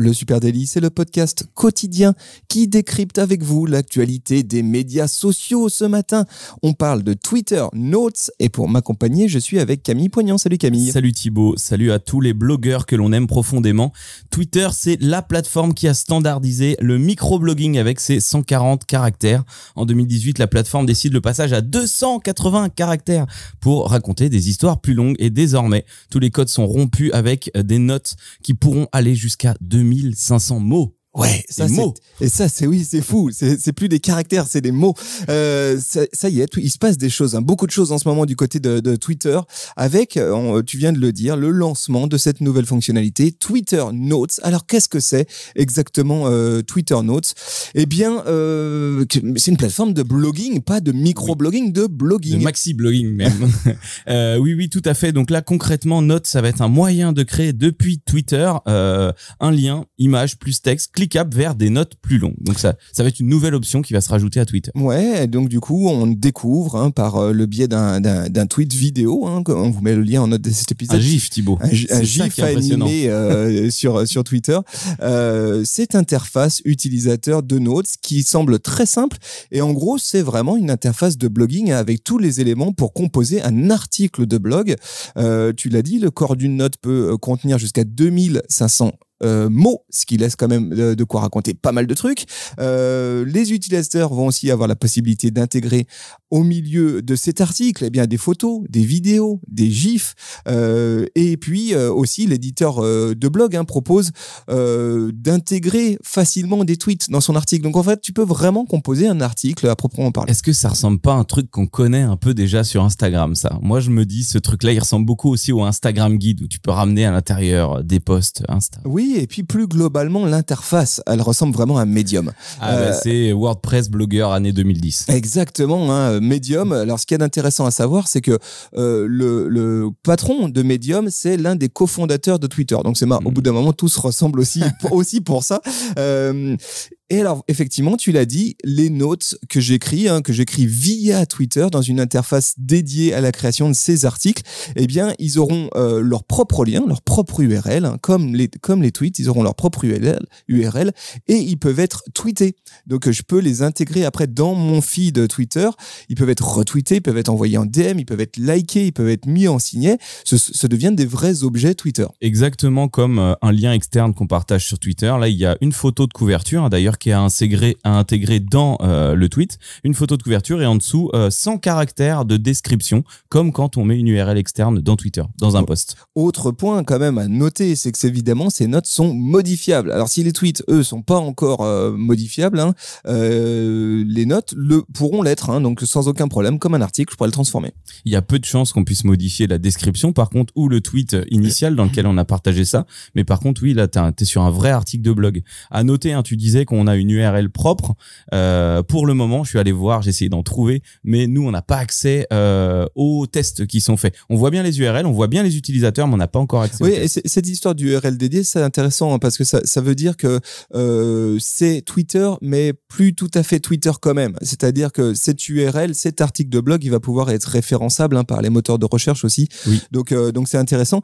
Le Super Daily, c'est le podcast quotidien qui décrypte avec vous l'actualité des médias sociaux. Ce matin, on parle de Twitter Notes et pour m'accompagner, je suis avec Camille Poignant. Salut Camille. Salut Thibaut, salut à tous les blogueurs que l'on aime profondément. Twitter, c'est la plateforme qui a standardisé le microblogging avec ses 140 caractères. En 2018, la plateforme décide le passage à 280 caractères pour raconter des histoires plus longues et désormais, tous les codes sont rompus avec des notes qui pourront aller jusqu'à 2000 1500 mots. Ouais, ça c'est et ça c'est oui c'est fou. C'est plus des caractères c'est des mots. Euh, ça, ça, y est il se passe des choses hein. beaucoup de choses en ce moment du côté de, de Twitter. Avec euh, tu viens de le dire le lancement de cette nouvelle fonctionnalité Twitter Notes. Alors qu'est-ce que c'est exactement euh, Twitter Notes? Eh bien euh, c'est une plateforme de blogging pas de micro-blogging de blogging. De maxi blogging même. Euh, oui oui tout à fait. Donc là concrètement Notes ça va être un moyen de créer depuis Twitter euh, un lien image plus texte cliquable vers des notes plus longues. Donc ça, ça va être une nouvelle option qui va se rajouter à Twitter. Ouais, donc du coup, on découvre hein, par euh, le biais d'un tweet vidéo, hein, on vous met le lien en note de cet épisode. Un gif, Thibaut. Un, gif animé euh, sur, sur Twitter. Euh, cette interface utilisateur de Notes qui semble très simple et en gros, c'est vraiment une interface de blogging avec tous les éléments pour composer un article de blog. Euh, tu l'as dit, le corps d'une note peut contenir jusqu'à 2500 euh, mots, ce qui laisse quand même euh, de, quoi raconter pas mal de trucs. Euh, les utilisateurs vont aussi avoir la possibilité d'intégrer au milieu de cet article eh bien des photos, des vidéos, des gifs, euh, et puis euh, aussi l'éditeur de blog hein, propose d'intégrer facilement des tweets dans son article. Donc en fait, tu peux vraiment composer un article à proprement parler. Est-ce que ça ressemble pas à un truc qu'on connaît un peu déjà sur Instagram ça? Moi, je me dis ce truc-là, il ressemble beaucoup aussi au Instagram Guide où tu peux ramener à l'intérieur des posts Insta. Oui, et puis plus globalement, l'interface, elle ressemble vraiment à Medium. Ah, bah, euh, c'est WordPress Blogger année 2010. Exactement, hein, Medium. Alors, ce qui est intéressant à savoir, c'est que euh, le, le, patron de Medium, c'est l'un des cofondateurs de Twitter. Donc, c'est marrant. Au hmm. bout d'un moment, tout se ressemble aussi, aussi pour ça. Euh, et alors, effectivement, tu l'as dit, les notes que j'écris, hein, que j'écris via Twitter dans une interface dédiée à la création de ces articles, eh bien, ils auront euh, leur propre lien, leur propre URL, hein, comme les comme les tweets, ils auront leur propre URL, URL et ils peuvent être tweetés. Donc, je peux les intégrer après dans mon feed Twitter. Ils peuvent être retweetés, ils peuvent être envoyés en DM, ils peuvent être likés, ils peuvent être mis en signet. Ce, ce deviennent des vrais objets Twitter. Exactement comme euh, un lien externe qu'on partage sur Twitter. Là, il y a une photo de couverture, hein, d'ailleurs qui est intégré, intégrer dans euh, le tweet une photo de couverture et en dessous 100 euh, caractères de description, comme quand on met une URL externe dans Twitter, dans un post. Autre point quand même à noter, c'est que évidemment ces notes sont modifiables. Alors si les tweets, eux, sont pas encore euh, modifiables, hein, les notes le pourront l'être, hein, donc sans aucun problème, comme un article, je pourrais le transformer. Il y a peu de chances qu'on puisse modifier la description, par contre, ou le tweet initial dans lequel on a partagé ça. Mais par contre, oui, là, tu es sur un vrai article de blog. À noter, hein, tu disais qu'on a une URL propre. Euh, pour le moment, je suis allé voir, j'ai essayé d'en trouver, mais nous, on n'a pas accès euh, aux tests qui sont faits. On voit bien les URL, on voit bien les utilisateurs, mais on n'a pas encore accès. Oui, et cette histoire d'URL dédié, c'est intéressant hein, parce que ça, ça, veut dire que euh, c'est Twitter, mais plus tout à fait Twitter quand même. C'est-à-dire que cette URL, cet article de blog, il va pouvoir être référençable hein, par les moteurs de recherche aussi. Oui. Donc, donc c'est intéressant.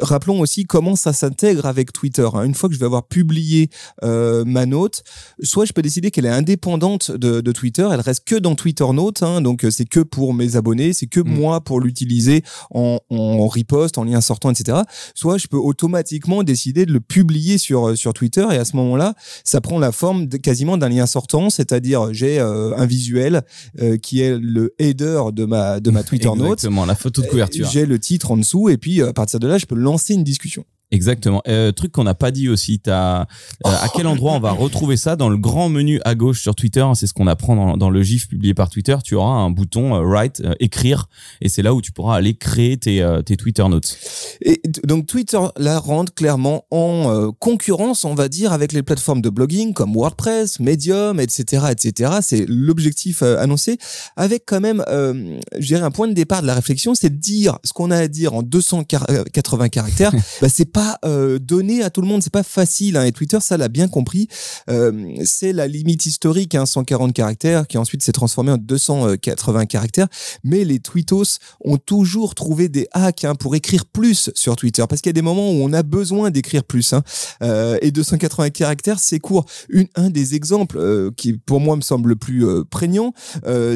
Rappelons aussi comment ça s'intègre avec Twitter. Hein. Une fois que je vais avoir publié euh, ma note, soit je peux décider qu'elle est indépendante de, de, Twitter, elle reste que dans Twitter Note, hein, donc euh, c'est que pour mes abonnés, c'est que mm. moi pour l'utiliser en, en repost, en lien sortant, etc. Soit je peux automatiquement décider de le publier sur euh, sur Twitter et à ce moment-là, ça prend la forme de, quasiment d'un lien sortant, c'est-à-dire j'ai euh, un visuel euh, qui est le header de ma de ma Twitter Note. Exactement, la photo de couverture. J'ai le titre en dessous et puis à partir de là, je peux lancer une discussion. Exactement. Euh, truc qu'on n'a pas dit aussi, as, euh, à quel endroit on va retrouver ça dans le grand menu à gauche sur Twitter hein, C'est ce qu'on apprend dans, dans, le GIF publié par Twitter. Tu auras un bouton euh, Write, euh, écrire, et c'est là où tu pourras aller créer tes, tes Twitter Notes. Et donc Twitter la rentre clairement en concurrence, on va dire, avec les plateformes de blogging comme WordPress, Medium, etc., etc. C'est l'objectif annoncé, avec quand même, je dirais, un point de départ de la réflexion, c'est de dire ce qu'on a à dire en 280 caractères. bah, c'est pas euh, donné à tout le monde, c'est pas facile. Hein, et Twitter, ça l'a bien compris. Euh, c'est la limite historique, hein, 140 caractères, qui ensuite s'est transformé en 280 caractères. Mais les tweetos ont toujours trouvé des hacks hein, pour écrire plus sur Twitter, parce qu'il y a des moments où on a besoin d'écrire plus. Hein. Euh, et 280 caractères, c'est court. Une, un des exemples euh, qui, pour moi, me semble le plus euh, prégnant,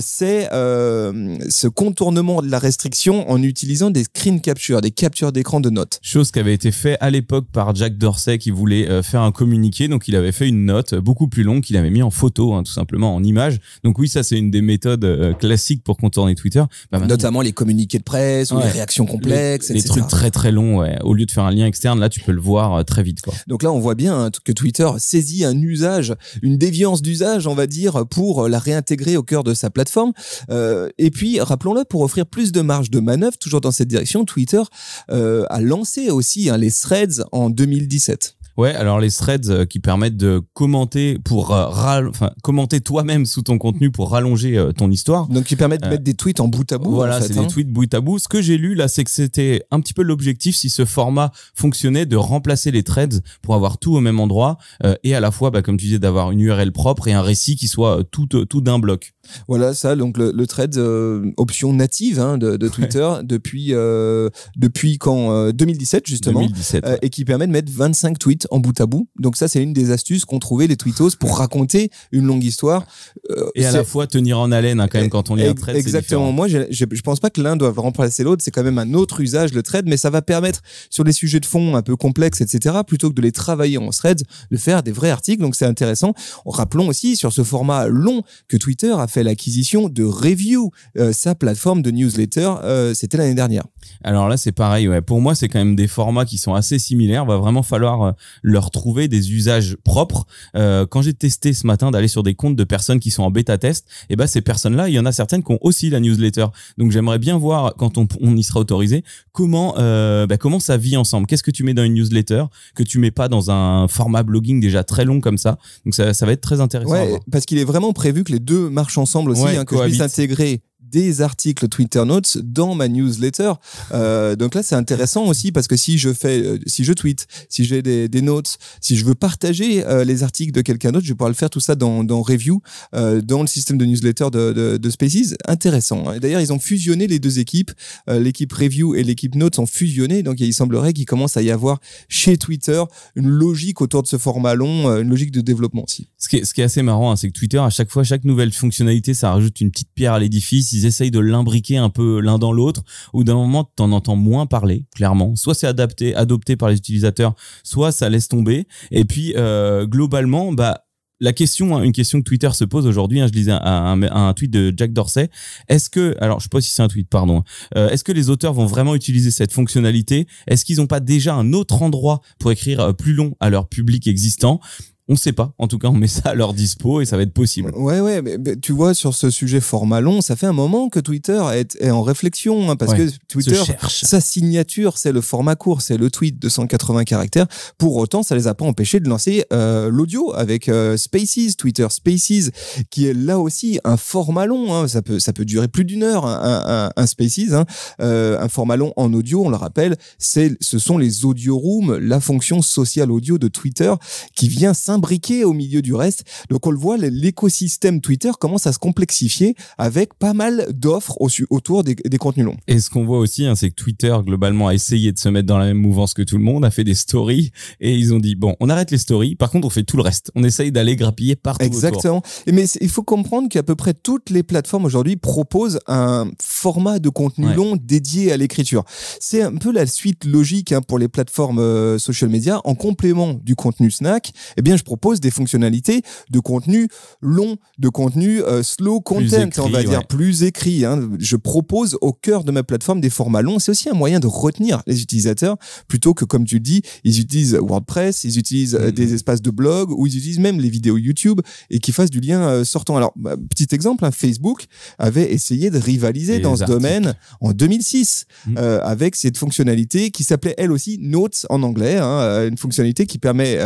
c'est ce contournement de la restriction en utilisant des screen captures, des captures d'écran de notes. Chose qui avait été fait à l'époque par Jack Dorsey qui voulait euh, faire un communiqué. Donc il avait fait une note beaucoup plus longue qu'il avait mis en photo, hein, tout simplement en image. Donc oui, ça c'est une des méthodes euh, classiques pour contourner Twitter. Bah, Notamment les communiqués de presse ou les réactions complexes, les, trucs très très longs. Ouais. Au lieu de faire un lien externe, là tu peux le voir euh, très vite. Quoi. Donc là on voit bien hein, que Twitter saisit un usage, une déviance d'usage, on va dire, pour la réintégrer au cœur de sa plateforme. Euh, et puis rappelons-le, pour offrir plus de marge de manœuvre, toujours dans cette direction, Twitter euh, a lancé aussi hein, les threads en 2017. Ouais, alors les threads euh, qui permettent de commenter pour euh, enfin commenter toi-même sous ton contenu pour rallonger euh, ton histoire. Donc qui permettent de mettre des tweets en bout à bout. Voilà, c'est des hein. tweets bout à bout. Ce que j'ai lu là, c'est que c'était un petit peu l'objectif si ce format fonctionnait de remplacer les threads pour avoir tout au même endroit et à la fois, bah, comme tu disais, d'avoir une URL propre et un récit qui soit tout tout d'un bloc. Voilà ça, donc le, le thread option native hein, de, de, Twitter depuis depuis quand 2017 justement 2017, et qui permet de mettre 25 tweets en bout à bout. Donc ça, c'est une des astuces qu'ont trouvé les tweetos pour raconter une longue histoire. Euh, et à la fois tenir en haleine hein, quand même quand on lit un thread. Exactement. Moi, je, je, pense pas que l'un doive remplacer l'autre. C'est quand même un autre usage le thread, mais ça va permettre sur des sujets de fond un peu complexes, etc. Plutôt que de les travailler en thread, de faire des vrais articles. Donc c'est intéressant. Rappelons aussi sur ce format long que Twitter a fait l'acquisition de Review, euh, sa plateforme de newsletter. Euh, C'était l'année dernière. Alors là, c'est pareil. Ouais. Pour moi, c'est quand même des formats qui sont assez similaires. Va vraiment falloir leur trouver des usages propres. Euh, quand j'ai testé ce matin d'aller sur des comptes de personnes qui sont en bêta test, et eh ben ces personnes-là, il y en a certaines qui ont aussi la newsletter. Donc j'aimerais bien voir quand on, on, y sera autorisé comment euh, bah, comment ça vit ensemble. Qu'est-ce que tu mets dans une newsletter que tu mets pas dans un format blogging déjà très long comme ça? Donc ça, ça va être très intéressant. Ouais, parce qu'il est vraiment prévu que les deux marchent ensemble aussi, hein, que je puisse intégrer des articles Twitter Notes dans ma newsletter. Euh, donc là, c'est intéressant aussi parce que si je fais, euh, si je tweet, si j'ai des, notes, si je veux partager euh, les articles de quelqu'un d'autre, je vais le faire tout ça dans, dans Review, dans le système de newsletter de, de, de. Intéressant. Hein. D'ailleurs, ils ont fusionné les deux équipes. L'équipe Review et l'équipe Notes ont fusionné. Donc il semblerait qu'il commence à y avoir chez Twitter une logique autour de ce format long, une logique de développement aussi. Ce qui est, ce qui est assez marrant, hein, c'est que Twitter, à chaque fois, chaque nouvelle fonctionnalité, ça rajoute une petite pierre à l'édifice essayent de l'imbriquer un peu l'un dans l'autre, ou d'un moment, tu en entends moins parler, clairement. Soit c'est adapté, adopté par les utilisateurs, soit ça laisse tomber. Et puis, euh, globalement, bah, la question, hein, une question que Twitter se pose aujourd'hui, hein, je lisais un, tweet de Jack Dorsey. Est-ce que, alors je sais pas si c'est un tweet, pardon. Euh, est-ce que les auteurs vont vraiment utiliser cette fonctionnalité? Est-ce qu'ils n'ont pas déjà un autre endroit pour écrire euh, plus long à leur public existant? On sait pas. En tout cas, on met ça à leur dispo et ça va être possible. Ouais, ouais. Mais, tu vois, sur ce sujet format long, ça fait un moment que Twitter est, en réflexion hein, parce que Twitter, sa signature, c'est le format court, c'est le tweet de 180 caractères. Pour autant, ça les a pas empêchés de lancer euh, l'audio avec euh, Spaces, Twitter Spaces, qui est là aussi un format long. Hein. Ça peut, ça peut durer plus d'une heure un, un, Spaces, hein. euh, un format long en audio. On le rappelle, c'est, ce sont les audio rooms, la fonction sociale audio de Twitter qui vient briqué au milieu du reste. Donc on le voit, l'écosystème Twitter commence à se complexifier avec pas mal d'offres autour des, contenus longs. Et ce qu'on voit aussi, hein, c'est que Twitter globalement a essayé de se mettre dans la même mouvance que tout le monde, a fait des stories et ils ont dit bon, on arrête les stories. Par contre, on fait tout le reste. On essaye d'aller grappiller partout. Exactement. Mais il faut comprendre qu'à peu près toutes les plateformes aujourd'hui proposent un format de contenu long dédié à l'écriture. C'est un peu la suite logique hein, pour les plateformes euh, social media. En complément du contenu snack, eh bien je propose des fonctionnalités de contenu long, de contenu euh, slow content, on va dire plus écrit. Hein. Je propose au cœur de ma plateforme des formats longs. C'est aussi un moyen de retenir les utilisateurs plutôt que, comme tu dis, ils utilisent WordPress, ils utilisent euh, des mm-hmm. espaces de blog ou ils utilisent même les vidéos YouTube et qui fassent du lien euh, sortant. Alors, bah, petit exemple, hein, Facebook avait essayé de rivaliser dans ce domaine en 2006 mm. avec cette fonctionnalité qui s'appelait elle aussi Notes en anglais, hein, une fonctionnalité qui permet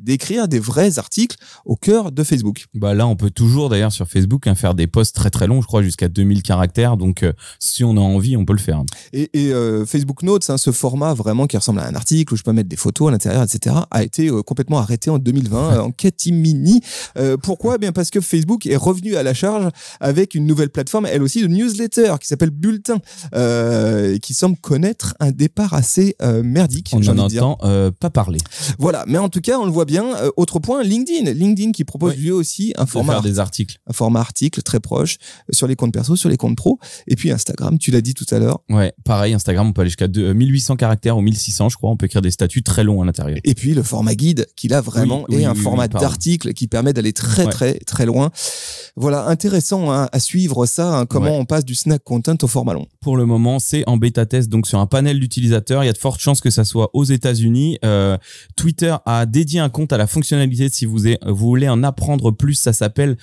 d'écrire des vrais articles au cœur de Facebook. Bah là, on peut toujours d'ailleurs sur Facebook hein, faire des posts très très longs, je crois jusqu'à 2000 caractères. Donc euh, si on a envie, on peut le faire. Et, euh, Facebook Notes, hein, ce format vraiment qui ressemble à un article où je peux mettre des photos à l'intérieur, etc., a été euh, complètement arrêté en 2020 en catimini. pourquoi? Eh Bien parce que Facebook est revenu à la charge avec une nouvelle plateforme, elle aussi de newsletter qui s'appelle Bulletin, qui semble connaître un départ assez merdique. On n'en entend pas parler. Voilà, mais en tout cas, on le voit bien. Autre point, LinkedIn, LinkedIn qui propose lui aussi un format des articles, un format article très proche sur les comptes perso, sur les comptes pro, et puis Instagram. Tu l'as dit tout à l'heure. Ouais, pareil, Instagram, on peut aller jusqu'à 1800 caractères ou 1600, je crois. On peut écrire des statuts très longs à l'intérieur. Et puis le format guide, qui là vraiment est un format d'article qui permet d'aller très très très loin. Voilà, intéressant hein, à suivre ça. Hein, comment on passe du snack content au format long. Pour le moment, c'est en bêta test, donc sur un panel d'utilisateurs. Il y a de fortes chances que ça soit aux États-Unis. Euh, Twitter a dédié un compte à la si vous, voulez en apprendre plus, ça s'appelle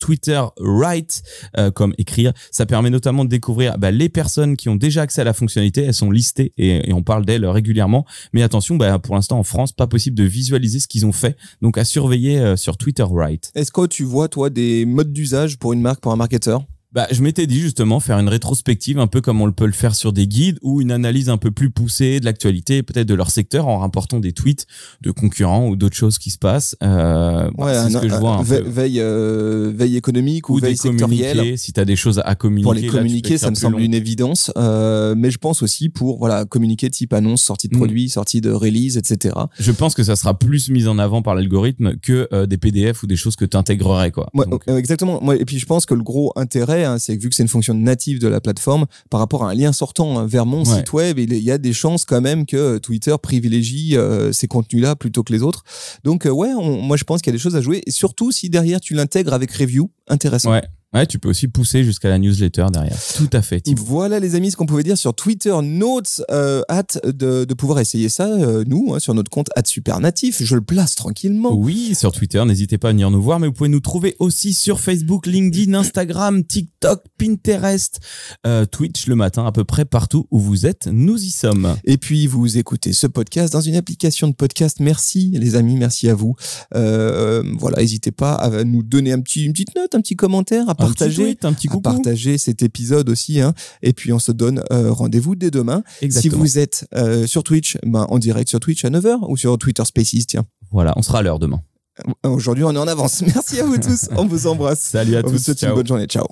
@twitterwrite euh, comme écrire. Ça permet notamment de découvrir bah, les personnes qui ont déjà accès à la fonctionnalité. Elles sont listées et, on parle d'elles régulièrement. Mais attention, bah, pour l'instant en France, pas possible de visualiser ce qu'ils ont fait. Donc à surveiller euh, sur TwitterWrite. Est-ce que tu vois toi des modes d'usage pour une marque, pour un marketeur? Bah, je m'étais dit justement faire une rétrospective un peu comme on peut le faire sur des guides ou une analyse un peu plus poussée de l'actualité, peut-être de leur secteur en rapportant des tweets de concurrents ou d'autres choses qui se passent. Euh, ouais, c'est ce que je vois. Un veille, euh, veille économique ou, veille sectorielle. Si tu as des choses à communiquer. Pour les communiquer, ça me semble une évidence. Euh, mais je pense aussi pour voilà communiquer type annonce, sortie de mm. produit, sortie de release, etc. Je pense que ça sera plus mis en avant par l'algorithme que euh, des PDF ou des choses que tu intégrerais. Quoi. Ouais, exactement. Moi, et puis je pense que le gros intérêt Hein, c'est que vu que c'est une fonction native de la plateforme, par rapport à un lien sortant hein, vers mon site web, il y a des chances quand même que Twitter privilégie euh, ces contenus-là plutôt que les autres. Donc euh, ouais, moi je pense qu'il y a des choses à jouer, et surtout si derrière tu l'intègres avec review, intéressant. Ouais, tu peux aussi pousser jusqu'à la newsletter derrière. Tout à fait. Voilà les amis ce qu'on pouvait dire sur Twitter Notes. Euh, hâte de, de, pouvoir essayer ça, euh, nous, hein, sur notre compte Supernatif. Je le place tranquillement. Oui, sur Twitter, n'hésitez pas à venir nous voir, mais vous pouvez nous trouver aussi sur Facebook, LinkedIn, Instagram, TikTok, Pinterest, euh, Twitch le matin, à peu près partout où vous êtes, nous y sommes. Et puis vous écoutez ce podcast dans une application de podcast. Merci les amis, merci à vous. Voilà, n'hésitez pas à nous donner un petit, une petite note, un petit commentaire, à partager, un petit, partager cet épisode aussi. Hein. Et puis on se donne euh, rendez-vous dès demain. Si vous êtes euh, sur Twitch, ben, en direct sur Twitch à 9h ou sur Twitter Spaces, tiens. Voilà, on sera à l'heure demain. Aujourd'hui, on est en avance. Merci à vous tous. on vous embrasse. Salut à on tous. Vous souhaite une bonne journée. Ciao.